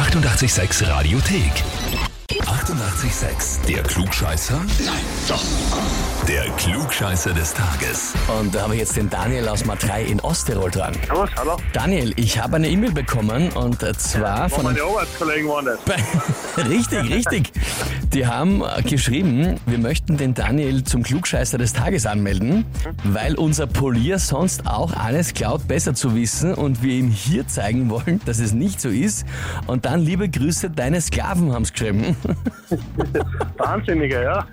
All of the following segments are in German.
886 Radiothek. 88,6. Der Klugscheißer? Nein, doch. Der Klugscheißer des Tages. Und da habe ich jetzt den Daniel aus Matrei in Osttirol dran. Servus, hallo. Daniel, ich habe eine E-Mail bekommen und zwar von meine Arbeitskollegen waren das. richtig, richtig. Die haben geschrieben, wir möchten den Daniel zum Klugscheißer des Tages anmelden, weil unser Polier sonst auch alles glaubt, besser zu wissen und wir ihm hier zeigen wollen, dass es nicht so ist. Und dann liebe Grüße, deine Sklaven haben es geschrieben. Wahnsinniger, ja.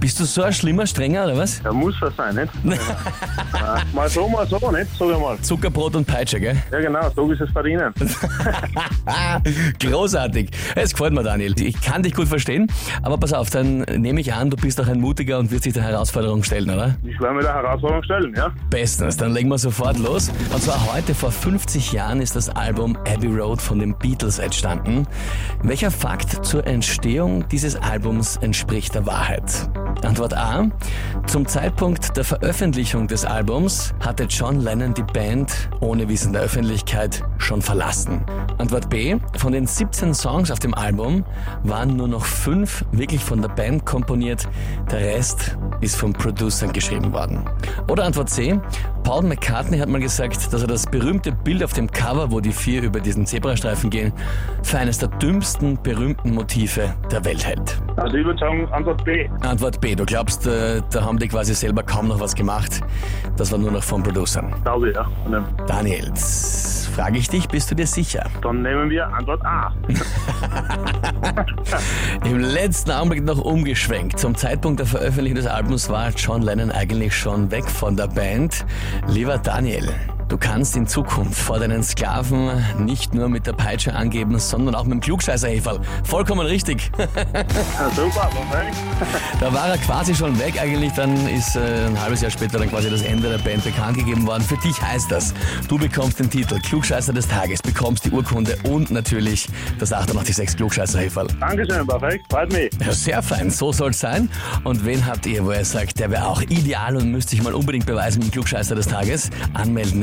Bist du so ein schlimmer Strenger oder was? Da muss er sein, nicht? Ja. Mal so, mal so, nicht? Sag einmal. Zuckerbrot und Peitsche, gell? Ja, genau, so ist es verdienen. Großartig. Es gefällt mir, Daniel. Ich kann dich gut verstehen, aber pass auf, dann nehme ich an, du bist auch ein Mutiger und wirst dich der Herausforderung stellen, oder? Ich werde mir der Herausforderung stellen, ja. Bestens, dann legen wir sofort los. Und zwar heute vor 50 Jahren ist das Album Abbey Road von den Beatles entstanden. Welcher Fakt zur Entstehung dieses Albums entspricht der Wahrheit? Antwort A. Zum Zeitpunkt der Veröffentlichung des Albums hatte John Lennon die Band ohne Wissen der Öffentlichkeit schon verlassen. Antwort B. Von den 17 Songs auf dem Album waren nur noch fünf wirklich von der Band komponiert. Der Rest ist von Producern geschrieben worden. Oder Antwort C. Paul McCartney hat mal gesagt, dass er das berühmte Bild auf dem Cover, wo die vier über diesen Zebrastreifen gehen, für eines der dümmsten berühmten Motive der Welt hält. Also ich würde sagen, Antwort B. Antwort B. Du glaubst, äh, da haben die quasi selber kaum noch was gemacht. Das war nur noch von Producern. Glaube ja. Daniel, frage ich dich, bist du dir sicher? Dann nehmen wir Antwort A. Im letzten Augenblick noch umgeschwenkt. Zum Zeitpunkt der Veröffentlichung des Albums war John Lennon eigentlich schon weg von der Band. Lieber Daniel, du kannst in Zukunft vor deinen Sklaven nicht nur mit der Peitsche angeben, sondern auch mit dem Klugscheißerheferl. Vollkommen richtig. Ja, super, perfekt. Da war er quasi schon weg eigentlich, dann ist äh, ein halbes Jahr später dann quasi das Ende der Band bekannt gegeben worden. Für dich heißt das, du bekommst den Titel Klugscheißer des Tages, bekommst die Urkunde und natürlich das 886 Klugscheißerheferl. Dankeschön, perfekt. Freut mich. Ja, sehr fein, so soll's sein. Und wen habt ihr, wo ihr sagt, der wäre auch ideal und müsste ich mal unbedingt beweisen mit dem Klugscheißer des Tages? Anmelden,